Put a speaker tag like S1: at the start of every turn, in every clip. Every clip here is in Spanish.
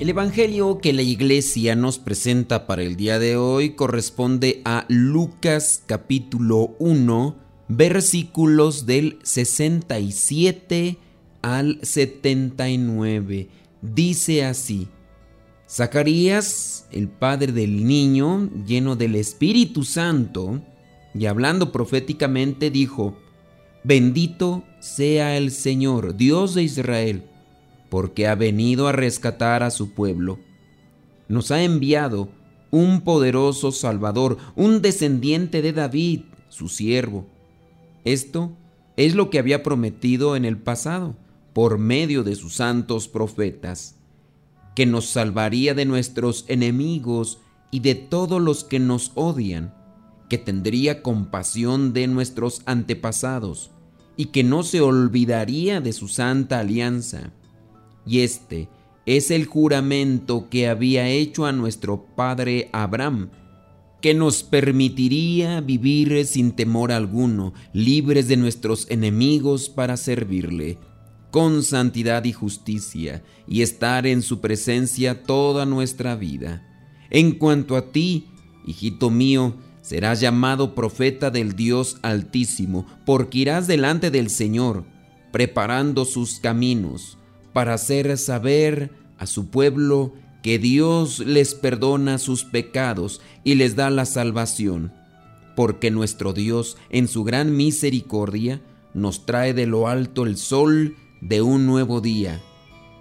S1: El Evangelio que la iglesia nos presenta para el día de hoy corresponde a Lucas capítulo 1, versículos del 67 al 79. Dice así, Zacarías, el padre del niño, lleno del Espíritu Santo, y hablando proféticamente, dijo, Bendito sea el Señor, Dios de Israel porque ha venido a rescatar a su pueblo. Nos ha enviado un poderoso Salvador, un descendiente de David, su siervo. Esto es lo que había prometido en el pasado, por medio de sus santos profetas, que nos salvaría de nuestros enemigos y de todos los que nos odian, que tendría compasión de nuestros antepasados y que no se olvidaría de su santa alianza y este es el juramento que había hecho a nuestro padre Abraham, que nos permitiría vivir sin temor alguno, libres de nuestros enemigos para servirle, con santidad y justicia, y estar en su presencia toda nuestra vida. En cuanto a ti, hijito mío, serás llamado profeta del Dios Altísimo, porque irás delante del Señor, preparando sus caminos para hacer saber a su pueblo que Dios les perdona sus pecados y les da la salvación, porque nuestro Dios en su gran misericordia nos trae de lo alto el sol de un nuevo día,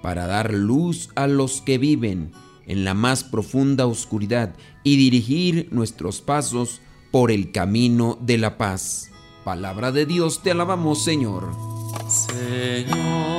S1: para dar luz a los que viven en la más profunda oscuridad y dirigir nuestros pasos por el camino de la paz. Palabra de Dios, te alabamos Señor.
S2: Señor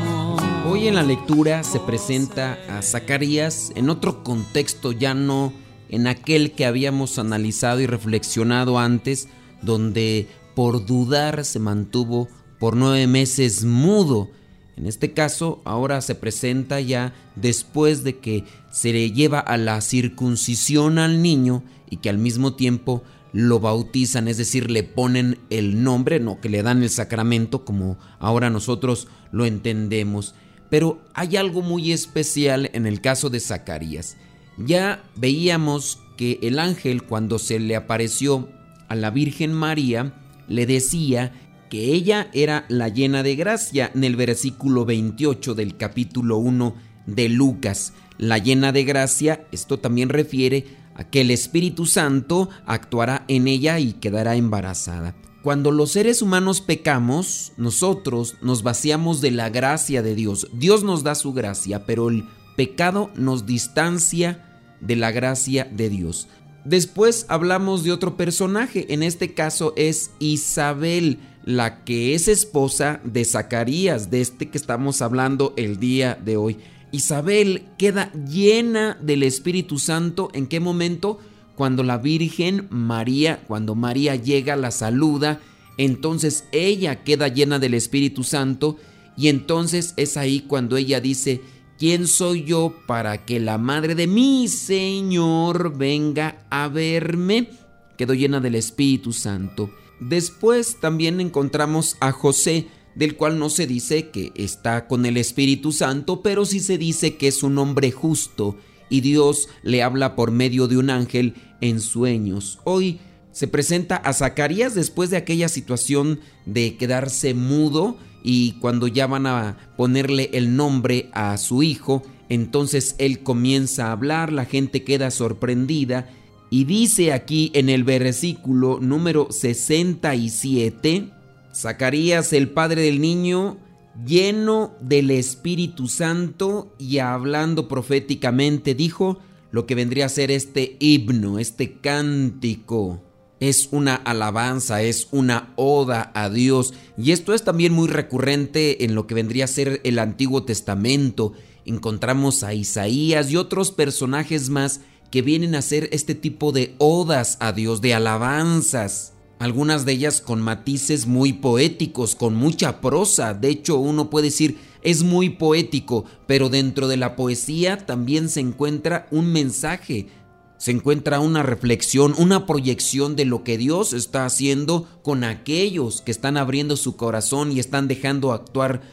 S1: Hoy en la lectura se presenta a Zacarías en otro contexto, ya no en aquel que habíamos analizado y reflexionado antes, donde por dudar se mantuvo por nueve meses mudo. En este caso, ahora se presenta ya después de que se le lleva a la circuncisión al niño y que al mismo tiempo lo bautizan, es decir, le ponen el nombre, no que le dan el sacramento como ahora nosotros lo entendemos. Pero hay algo muy especial en el caso de Zacarías. Ya veíamos que el ángel cuando se le apareció a la Virgen María le decía que ella era la llena de gracia en el versículo 28 del capítulo 1 de Lucas. La llena de gracia, esto también refiere a que el Espíritu Santo actuará en ella y quedará embarazada. Cuando los seres humanos pecamos, nosotros nos vaciamos de la gracia de Dios. Dios nos da su gracia, pero el pecado nos distancia de la gracia de Dios. Después hablamos de otro personaje, en este caso es Isabel, la que es esposa de Zacarías, de este que estamos hablando el día de hoy. Isabel queda llena del Espíritu Santo, ¿en qué momento? Cuando la Virgen María, cuando María llega, la saluda, entonces ella queda llena del Espíritu Santo y entonces es ahí cuando ella dice, ¿quién soy yo para que la madre de mi Señor venga a verme? Quedó llena del Espíritu Santo. Después también encontramos a José, del cual no se dice que está con el Espíritu Santo, pero sí se dice que es un hombre justo y Dios le habla por medio de un ángel en sueños. Hoy se presenta a Zacarías después de aquella situación de quedarse mudo y cuando ya van a ponerle el nombre a su hijo, entonces él comienza a hablar, la gente queda sorprendida y dice aquí en el versículo número 67, Zacarías, el padre del niño, lleno del Espíritu Santo y hablando proféticamente, dijo lo que vendría a ser este himno, este cántico. Es una alabanza, es una oda a Dios. Y esto es también muy recurrente en lo que vendría a ser el Antiguo Testamento. Encontramos a Isaías y otros personajes más que vienen a hacer este tipo de odas a Dios, de alabanzas algunas de ellas con matices muy poéticos, con mucha prosa. De hecho, uno puede decir, es muy poético, pero dentro de la poesía también se encuentra un mensaje, se encuentra una reflexión, una proyección de lo que Dios está haciendo con aquellos que están abriendo su corazón y están dejando actuar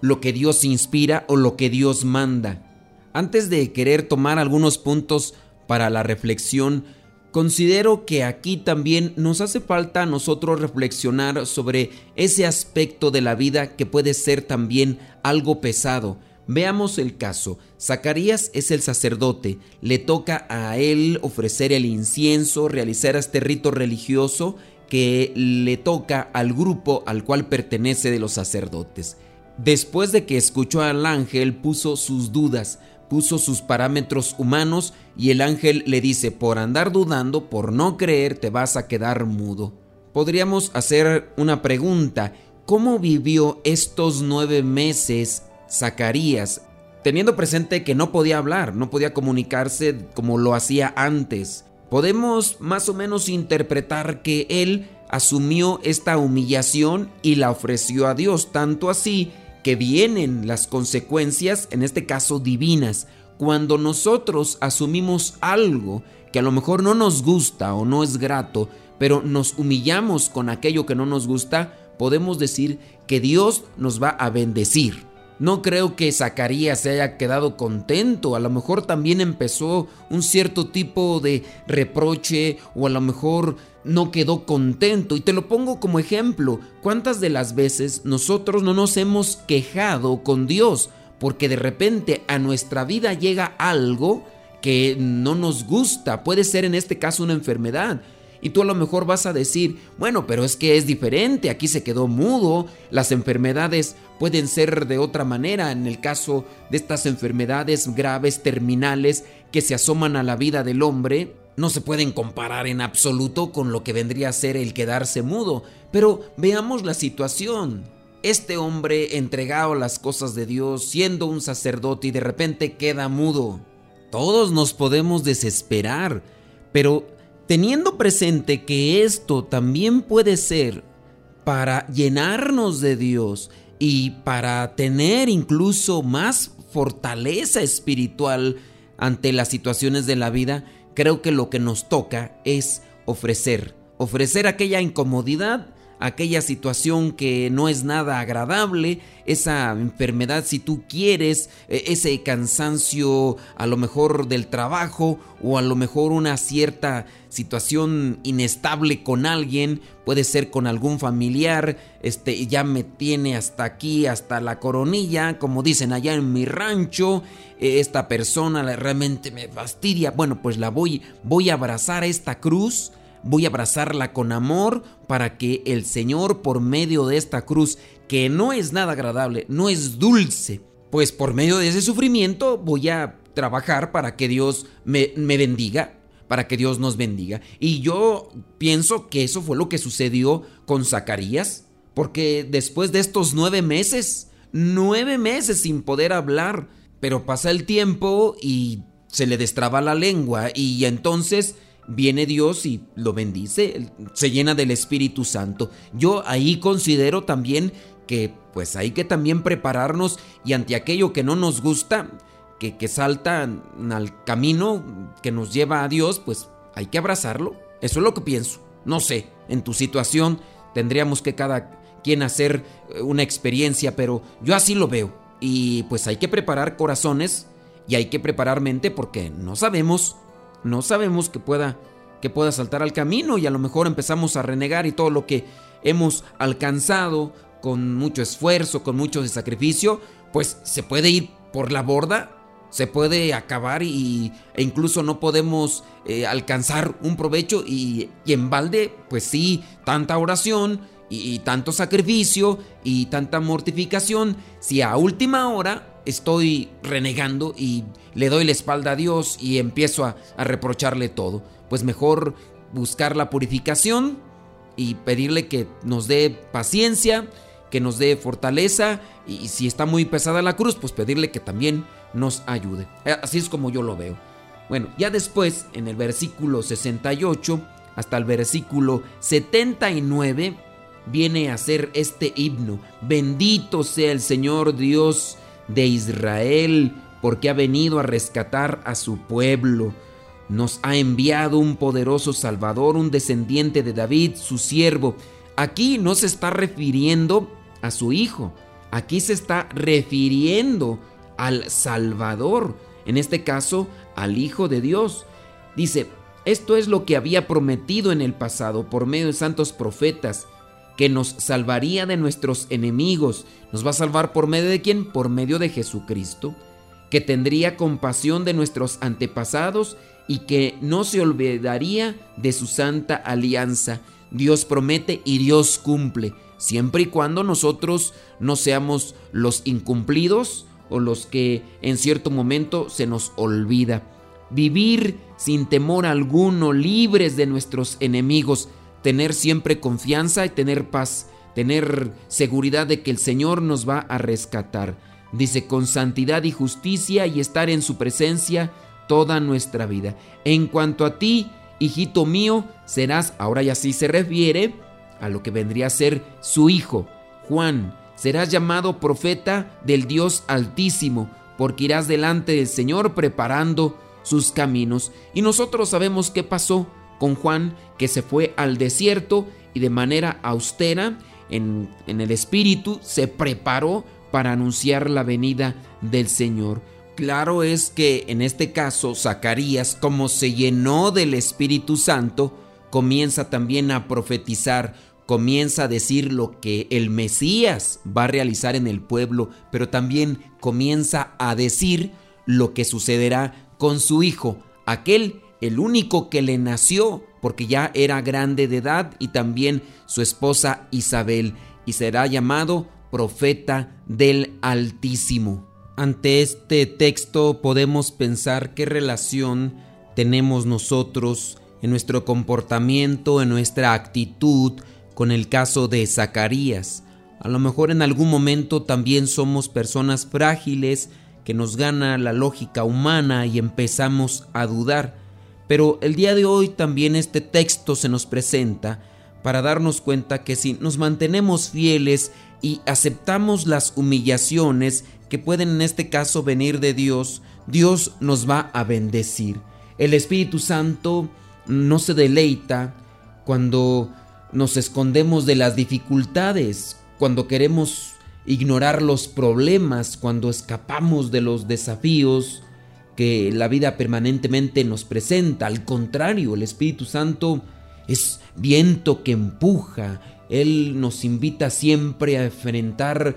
S1: lo que Dios inspira o lo que Dios manda. Antes de querer tomar algunos puntos para la reflexión, Considero que aquí también nos hace falta a nosotros reflexionar sobre ese aspecto de la vida que puede ser también algo pesado. Veamos el caso. Zacarías es el sacerdote, le toca a él ofrecer el incienso, realizar este rito religioso que le toca al grupo al cual pertenece de los sacerdotes. Después de que escuchó al ángel, puso sus dudas, puso sus parámetros humanos y el ángel le dice, por andar dudando, por no creer, te vas a quedar mudo. Podríamos hacer una pregunta, ¿cómo vivió estos nueve meses Zacarías? Teniendo presente que no podía hablar, no podía comunicarse como lo hacía antes. Podemos más o menos interpretar que él asumió esta humillación y la ofreció a Dios, tanto así que vienen las consecuencias, en este caso divinas, cuando nosotros asumimos algo que a lo mejor no nos gusta o no es grato, pero nos humillamos con aquello que no nos gusta, podemos decir que Dios nos va a bendecir. No creo que Zacarías se haya quedado contento, a lo mejor también empezó un cierto tipo de reproche o a lo mejor no quedó contento. Y te lo pongo como ejemplo, ¿cuántas de las veces nosotros no nos hemos quejado con Dios? Porque de repente a nuestra vida llega algo que no nos gusta, puede ser en este caso una enfermedad y tú a lo mejor vas a decir, bueno, pero es que es diferente, aquí se quedó mudo, las enfermedades pueden ser de otra manera, en el caso de estas enfermedades graves, terminales, que se asoman a la vida del hombre, no se pueden comparar en absoluto con lo que vendría a ser el quedarse mudo, pero veamos la situación. Este hombre entregado a las cosas de Dios, siendo un sacerdote y de repente queda mudo. Todos nos podemos desesperar, pero teniendo presente que esto también puede ser para llenarnos de Dios y para tener incluso más fortaleza espiritual ante las situaciones de la vida, creo que lo que nos toca es ofrecer, ofrecer aquella incomodidad aquella situación que no es nada agradable, esa enfermedad si tú quieres, e, ese cansancio a lo mejor del trabajo o a lo mejor una cierta situación inestable con alguien, puede ser con algún familiar, este ya me tiene hasta aquí, hasta la coronilla, como dicen allá en mi rancho, e, esta persona realmente me fastidia. Bueno, pues la voy voy a abrazar esta cruz voy a abrazarla con amor para que el Señor por medio de esta cruz, que no es nada agradable, no es dulce, pues por medio de ese sufrimiento voy a trabajar para que Dios me, me bendiga, para que Dios nos bendiga. Y yo pienso que eso fue lo que sucedió con Zacarías, porque después de estos nueve meses, nueve meses sin poder hablar, pero pasa el tiempo y se le destraba la lengua y entonces viene Dios y lo bendice, se llena del Espíritu Santo. Yo ahí considero también que pues hay que también prepararnos y ante aquello que no nos gusta, que, que salta al camino que nos lleva a Dios, pues hay que abrazarlo. Eso es lo que pienso. No sé, en tu situación tendríamos que cada quien hacer eh, una experiencia, pero yo así lo veo. Y pues hay que preparar corazones y hay que preparar mente porque no sabemos, no sabemos que pueda que pueda saltar al camino y a lo mejor empezamos a renegar y todo lo que hemos alcanzado con mucho esfuerzo, con mucho sacrificio, pues se puede ir por la borda, se puede acabar y, e incluso no podemos eh, alcanzar un provecho y, en balde, pues sí, tanta oración y, y tanto sacrificio y tanta mortificación, si a última hora estoy renegando y le doy la espalda a Dios y empiezo a, reprocharle todo, pues mejor buscar la purificación y pedirle que nos dé paciencia, que nos dé fortaleza y si está muy pesada la cruz, pues pedirle que también nos ayude. Eh, así es como yo lo veo. Bueno, ya después, en el versículo 68 hasta el versículo 79, viene a ser este himno. Bendito sea el Señor Dios de Israel, porque ha venido a rescatar a su pueblo. Nos ha enviado un poderoso Salvador, un descendiente de David, su siervo. Aquí no se está refiriendo a su hijo, aquí se está refiriendo al Salvador, en este caso al Hijo de Dios. Dice, esto es lo que había prometido en el pasado por medio de santos profetas, que nos salvaría de nuestros enemigos. ¿Nos va a salvar por medio de quién? Por medio de Jesucristo, que tendría compasión de nuestros antepasados y que no se olvidaría de su santa alianza. Dios promete y Dios cumple, siempre y cuando nosotros no seamos los incumplidos o los que en cierto momento se nos olvida. Vivir sin temor alguno, libres de nuestros enemigos, tener siempre confianza y tener paz, tener seguridad de que el Señor nos va a rescatar. Dice, con santidad y justicia y estar en su presencia toda nuestra vida. En cuanto a ti, hijito mío, serás, ahora ya sí se refiere a lo que vendría a ser su hijo, Juan, serás llamado profeta del Dios Altísimo, porque irás delante del Señor preparando sus caminos. Y nosotros sabemos qué pasó con Juan, que se fue al desierto y de manera austera, en, en el Espíritu, se preparó para anunciar la venida del Señor. Claro es que en este caso Zacarías, como se llenó del Espíritu Santo, comienza también a profetizar comienza a decir lo que el Mesías va a realizar en el pueblo, pero también comienza a decir lo que sucederá con su hijo, aquel, el único que le nació, porque ya era grande de edad, y también su esposa Isabel, y será llamado profeta del Altísimo. Ante este texto podemos pensar qué relación tenemos nosotros en nuestro comportamiento, en nuestra actitud, con el caso de Zacarías. A lo mejor en algún momento también somos personas frágiles que nos gana la lógica humana y empezamos a dudar. Pero el día de hoy también este texto se nos presenta para darnos cuenta que si nos mantenemos fieles y aceptamos las humillaciones que pueden en este caso venir de Dios, Dios nos va a bendecir. El Espíritu Santo no se deleita cuando nos escondemos de las dificultades, cuando queremos ignorar los problemas, cuando escapamos de los desafíos que la vida permanentemente nos presenta. Al contrario, el Espíritu Santo es viento que empuja. Él nos invita siempre a enfrentar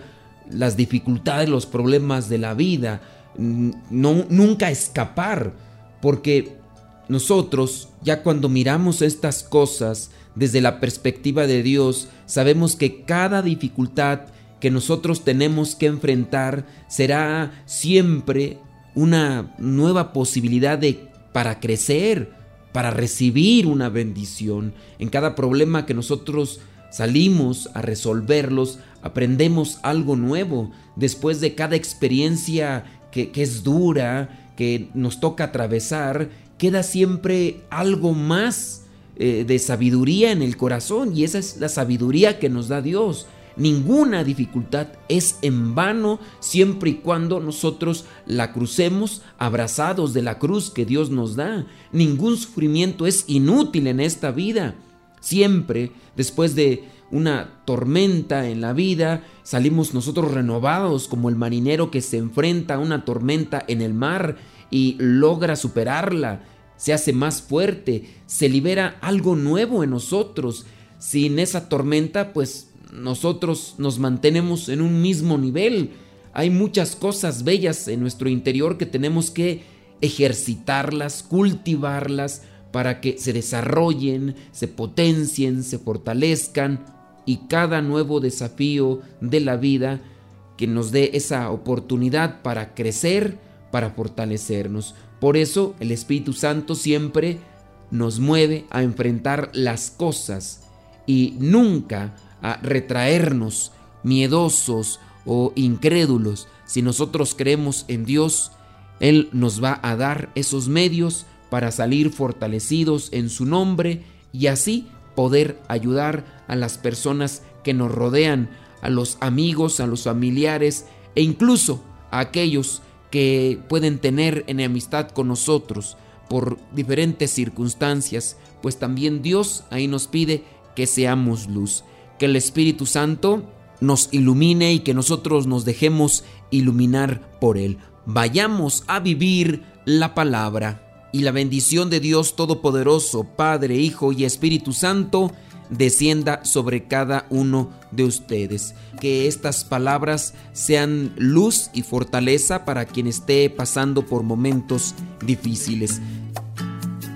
S1: las dificultades, los problemas de la vida. No, nunca escapar, porque nosotros, ya cuando miramos estas cosas, desde la perspectiva de Dios, sabemos que cada dificultad que nosotros tenemos que enfrentar será siempre una nueva posibilidad de para crecer, para recibir una bendición. En cada problema que nosotros salimos a resolverlos, aprendemos algo nuevo. Después de cada experiencia que, es dura, que nos toca atravesar, queda siempre algo más eh, de sabiduría en el corazón y esa es la sabiduría que nos da Dios. Ninguna dificultad es en vano siempre y cuando nosotros la crucemos abrazados de la cruz que Dios nos da. Ningún sufrimiento es inútil en esta vida. Siempre, después de una tormenta en la vida, salimos nosotros renovados como el marinero que se enfrenta a una tormenta en el mar y logra superarla, se hace más fuerte, se libera algo nuevo en nosotros. Sin esa tormenta, pues nosotros nos mantenemos en un mismo nivel. Hay muchas cosas bellas en nuestro interior que tenemos que ejercitarlas, cultivarlas, para que se desarrollen, se potencien, se fortalezcan y cada nuevo desafío de la vida que nos dé esa oportunidad para crecer, para fortalecernos. Por eso el Espíritu Santo siempre nos mueve a enfrentar las cosas y nunca a retraernos miedosos o incrédulos. Si nosotros creemos en Dios, Él nos va a dar esos medios para salir fortalecidos en su nombre y así poder ayudar a las personas que nos rodean, a los amigos, a los familiares e incluso a aquellos que pueden tener enemistad con nosotros por diferentes circunstancias, pues también Dios ahí nos pide que seamos luz, que el Espíritu Santo nos ilumine y que nosotros nos dejemos iluminar por Él. Vayamos a vivir la palabra y la bendición de Dios Todopoderoso, Padre, Hijo y Espíritu Santo, descienda sobre cada uno de ustedes. Que estas palabras sean luz y fortaleza para quien esté pasando por momentos difíciles.